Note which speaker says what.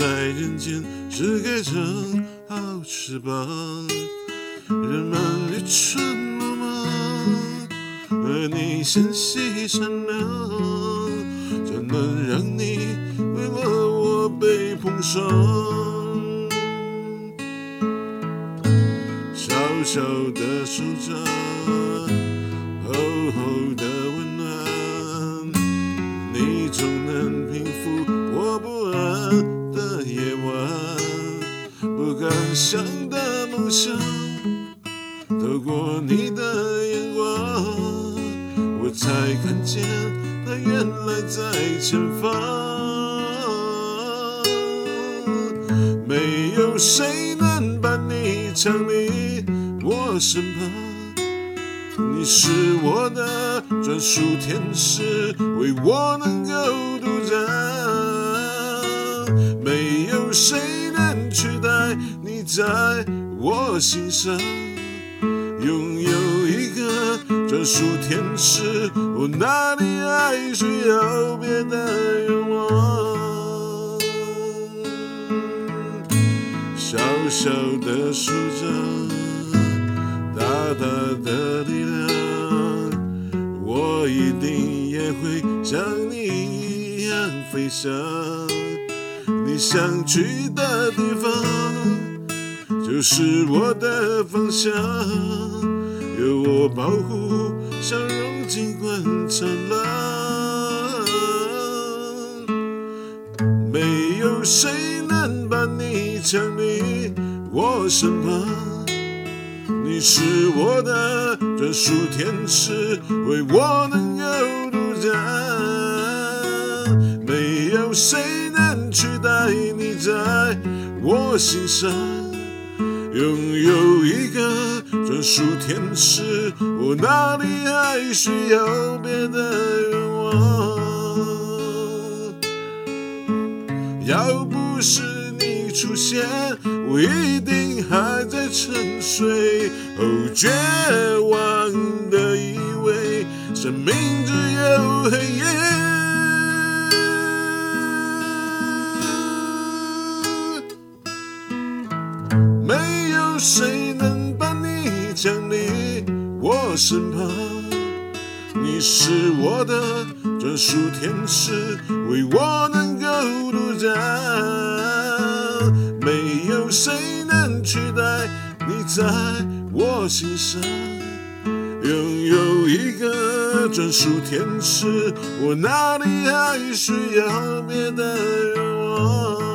Speaker 1: 在人间是该长好翅膀，人们愚蠢鲁莽，而你纤细善良，怎能让你为了我被碰伤？小小的手掌，厚厚的温暖，你总能平复我不安。不敢想的梦想，透过你的眼光，我才看见它原来在前方。没有谁能把你抢离我身旁，你是我的专属天使，为我能够独占。在我心上，拥有一个专属天使，我哪里还需要别的愿望？小小的手掌，大大的力量，我一定也会像你一样飞翔。你想去的地方，就是我的方向。有我保护，笑容尽管灿烂。没有谁能把你抢离我身旁。你是我的专属天使，为我能够独占。没有谁能。取代你在我心上，拥有一个专属天使，我哪里还需要别的愿望？要不是你出现，我一定还在沉睡。哦，绝望的以为生命只有黑夜。谁能把你抢离我身旁？你是我的专属天使，为我能够独占。没有谁能取代你在我心上，拥有一个专属天使，我哪里还需要别的愿望？